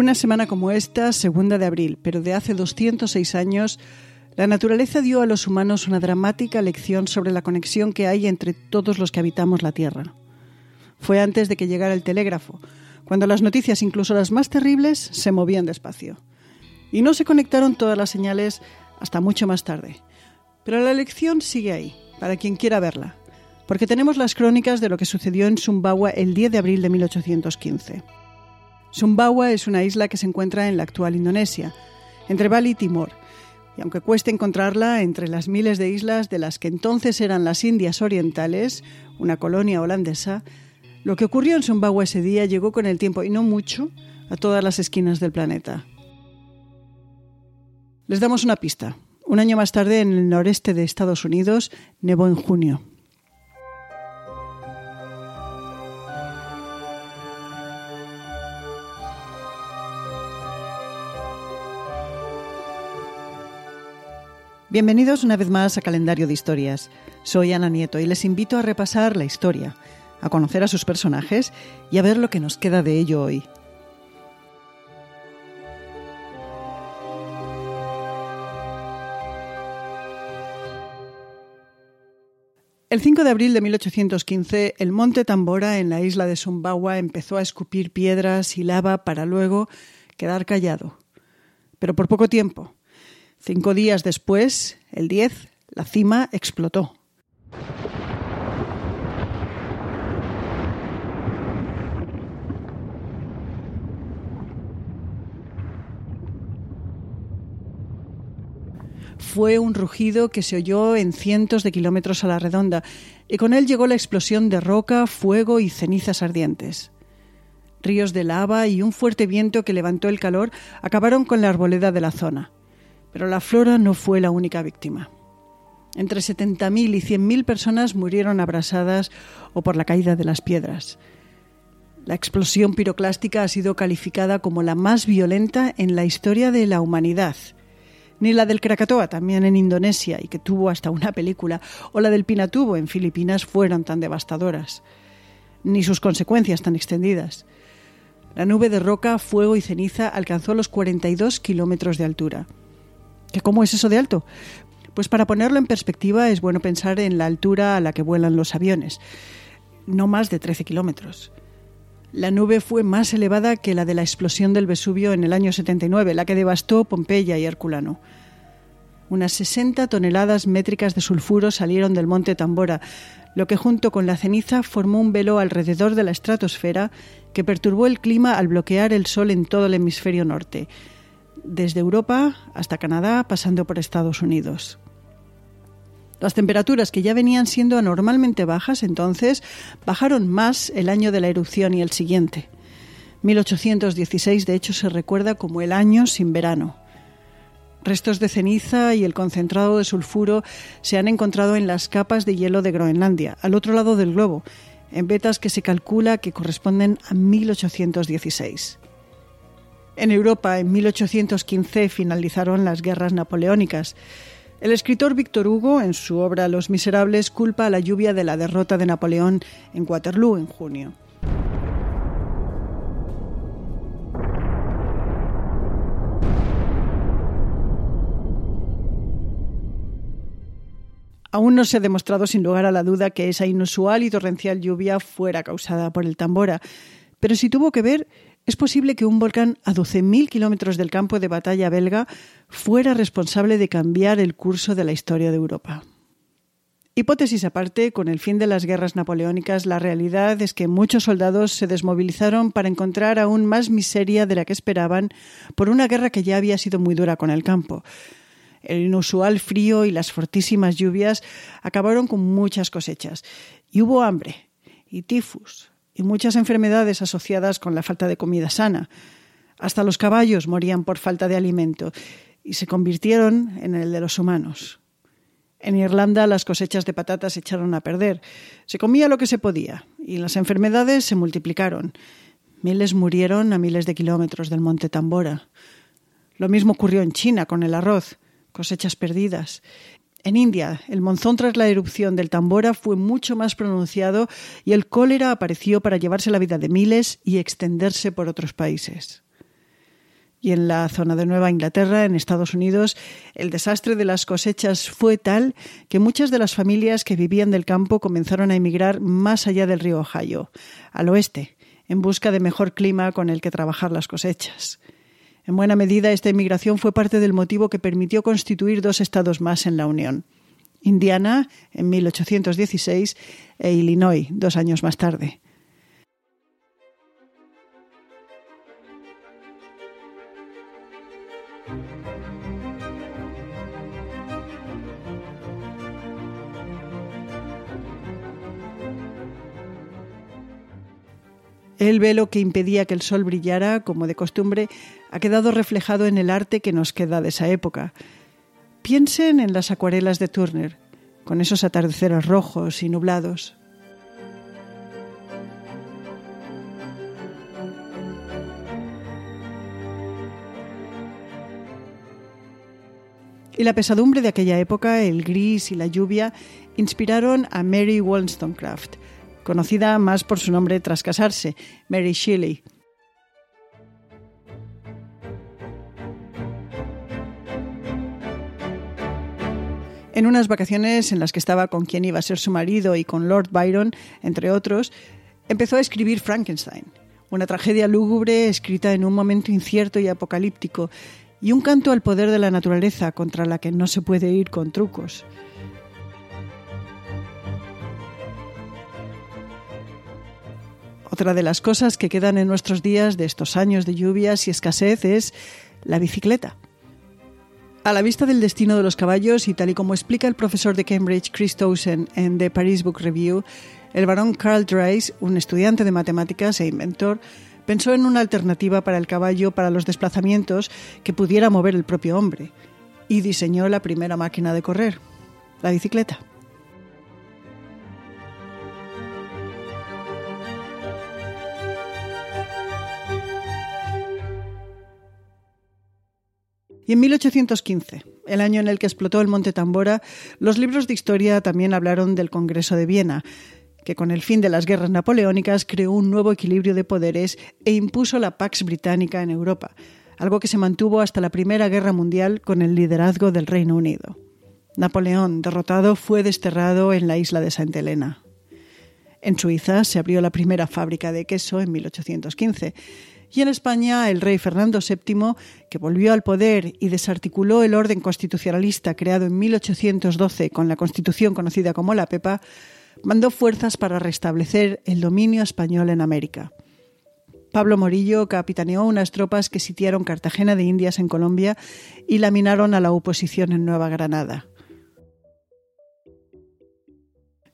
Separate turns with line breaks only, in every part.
Una semana como esta, segunda de abril, pero de hace 206 años, la naturaleza dio a los humanos una dramática lección sobre la conexión que hay entre todos los que habitamos la Tierra. Fue antes de que llegara el telégrafo, cuando las noticias, incluso las más terribles, se movían despacio. Y no se conectaron todas las señales hasta mucho más tarde. Pero la lección sigue ahí, para quien quiera verla, porque tenemos las crónicas de lo que sucedió en Sumbawa el 10 de abril de 1815. Sumbawa es una isla que se encuentra en la actual Indonesia, entre Bali y Timor, y aunque cueste encontrarla entre las miles de islas de las que entonces eran las Indias Orientales, una colonia holandesa, lo que ocurrió en Sumbawa ese día llegó con el tiempo, y no mucho, a todas las esquinas del planeta. Les damos una pista. Un año más tarde, en el noreste de Estados Unidos, nevó en junio. Bienvenidos una vez más a Calendario de Historias. Soy Ana Nieto y les invito a repasar la historia, a conocer a sus personajes y a ver lo que nos queda de ello hoy. El 5 de abril de 1815, el monte Tambora en la isla de Sumbawa empezó a escupir piedras y lava para luego quedar callado. Pero por poco tiempo. Cinco días después, el 10, la cima explotó. Fue un rugido que se oyó en cientos de kilómetros a la redonda, y con él llegó la explosión de roca, fuego y cenizas ardientes. Ríos de lava y un fuerte viento que levantó el calor acabaron con la arboleda de la zona. Pero la flora no fue la única víctima. Entre 70.000 y 100.000 personas murieron abrasadas o por la caída de las piedras. La explosión piroclástica ha sido calificada como la más violenta en la historia de la humanidad. Ni la del Krakatoa, también en Indonesia, y que tuvo hasta una película, o la del Pinatubo en Filipinas fueron tan devastadoras. Ni sus consecuencias tan extendidas. La nube de roca, fuego y ceniza alcanzó los 42 kilómetros de altura. ¿Que ¿Cómo es eso de alto? Pues para ponerlo en perspectiva es bueno pensar en la altura a la que vuelan los aviones, no más de 13 kilómetros. La nube fue más elevada que la de la explosión del Vesubio en el año 79, la que devastó Pompeya y Herculano. Unas 60 toneladas métricas de sulfuro salieron del monte Tambora, lo que junto con la ceniza formó un velo alrededor de la estratosfera que perturbó el clima al bloquear el sol en todo el hemisferio norte desde Europa hasta Canadá, pasando por Estados Unidos. Las temperaturas que ya venían siendo anormalmente bajas entonces bajaron más el año de la erupción y el siguiente. 1816 de hecho se recuerda como el año sin verano. Restos de ceniza y el concentrado de sulfuro se han encontrado en las capas de hielo de Groenlandia, al otro lado del globo, en vetas que se calcula que corresponden a 1816. En Europa, en 1815, finalizaron las guerras napoleónicas. El escritor Víctor Hugo, en su obra Los Miserables, culpa a la lluvia de la derrota de Napoleón en Waterloo en junio. Aún no se ha demostrado sin lugar a la duda que esa inusual y torrencial lluvia fuera causada por el tambora, pero si tuvo que ver, es posible que un volcán a 12.000 kilómetros del campo de batalla belga fuera responsable de cambiar el curso de la historia de Europa. Hipótesis aparte, con el fin de las guerras napoleónicas, la realidad es que muchos soldados se desmovilizaron para encontrar aún más miseria de la que esperaban por una guerra que ya había sido muy dura con el campo. El inusual frío y las fortísimas lluvias acabaron con muchas cosechas, y hubo hambre, y tifus, y muchas enfermedades asociadas con la falta de comida sana. Hasta los caballos morían por falta de alimento y se convirtieron en el de los humanos. En Irlanda las cosechas de patatas se echaron a perder. Se comía lo que se podía y las enfermedades se multiplicaron. Miles murieron a miles de kilómetros del monte Tambora. Lo mismo ocurrió en China con el arroz, cosechas perdidas. En India, el monzón tras la erupción del Tambora fue mucho más pronunciado y el cólera apareció para llevarse la vida de miles y extenderse por otros países. Y en la zona de Nueva Inglaterra, en Estados Unidos, el desastre de las cosechas fue tal que muchas de las familias que vivían del campo comenzaron a emigrar más allá del río Ohio, al oeste, en busca de mejor clima con el que trabajar las cosechas. En buena medida, esta emigración fue parte del motivo que permitió constituir dos estados más en la Unión. Indiana, en 1816, e Illinois, dos años más tarde. El velo que impedía que el sol brillara, como de costumbre, ha quedado reflejado en el arte que nos queda de esa época. Piensen en las acuarelas de Turner, con esos atardeceres rojos y nublados. Y la pesadumbre de aquella época, el gris y la lluvia, inspiraron a Mary Wollstonecraft, conocida más por su nombre tras casarse, Mary Shelley. En unas vacaciones en las que estaba con quien iba a ser su marido y con Lord Byron, entre otros, empezó a escribir Frankenstein, una tragedia lúgubre escrita en un momento incierto y apocalíptico, y un canto al poder de la naturaleza contra la que no se puede ir con trucos. Otra de las cosas que quedan en nuestros días de estos años de lluvias y escasez es la bicicleta. A la vista del destino de los caballos y tal y como explica el profesor de Cambridge Chris Towson en The Paris Book Review, el barón Carl Dreis, un estudiante de matemáticas e inventor, pensó en una alternativa para el caballo para los desplazamientos que pudiera mover el propio hombre y diseñó la primera máquina de correr, la bicicleta. Y en 1815, el año en el que explotó el Monte Tambora, los libros de historia también hablaron del Congreso de Viena, que con el fin de las guerras napoleónicas creó un nuevo equilibrio de poderes e impuso la Pax Británica en Europa, algo que se mantuvo hasta la Primera Guerra Mundial con el liderazgo del Reino Unido. Napoleón, derrotado, fue desterrado en la isla de Santa Elena. En Suiza se abrió la primera fábrica de queso en 1815 y en España el rey Fernando VII, que volvió al poder y desarticuló el orden constitucionalista creado en 1812 con la constitución conocida como la PEPA, mandó fuerzas para restablecer el dominio español en América. Pablo Morillo capitaneó unas tropas que sitiaron Cartagena de Indias en Colombia y laminaron a la oposición en Nueva Granada.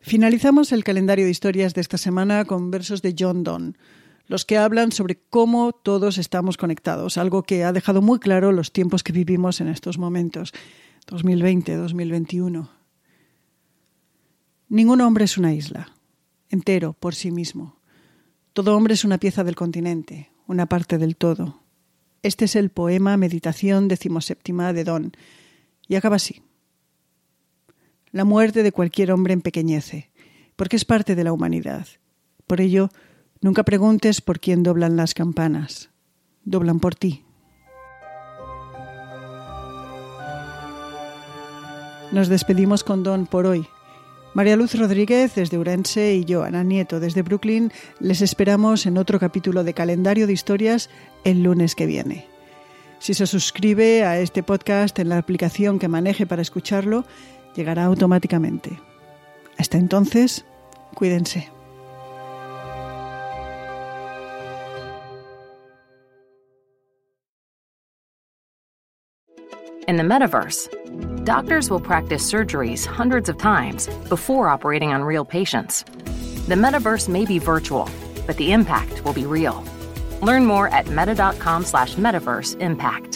Finalizamos el calendario de historias de esta semana con versos de John Donne, los que hablan sobre cómo todos estamos conectados, algo que ha dejado muy claro los tiempos que vivimos en estos momentos, 2020, 2021. Ningún hombre es una isla, entero por sí mismo. Todo hombre es una pieza del continente, una parte del todo. Este es el poema Meditación decimoséptima de Don, y acaba así. La muerte de cualquier hombre empequeñece, porque es parte de la humanidad. Por ello, Nunca preguntes por quién doblan las campanas. Doblan por ti. Nos despedimos con Don por hoy. María Luz Rodríguez desde Urense y yo, Ana Nieto desde Brooklyn, les esperamos en otro capítulo de Calendario de Historias el lunes que viene. Si se suscribe a este podcast en la aplicación que maneje para escucharlo, llegará automáticamente. Hasta entonces, cuídense.
In the metaverse, doctors will practice surgeries hundreds of times before operating on real patients. The metaverse may be virtual, but the impact will be real. Learn more at meta.com slash metaverse impact.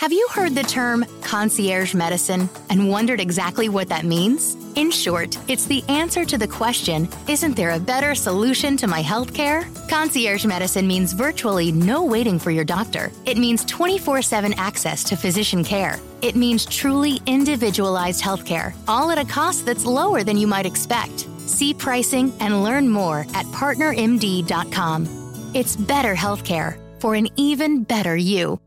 Have you heard the term concierge medicine and wondered exactly what that means? In short, it's the answer to the question Isn't there a better solution to my healthcare? Concierge medicine means virtually no waiting for your doctor. It means 24 7 access to physician care. It means truly individualized healthcare, all at a cost that's lower than you might expect. See pricing and learn more at partnermd.com. It's better healthcare for an even better you.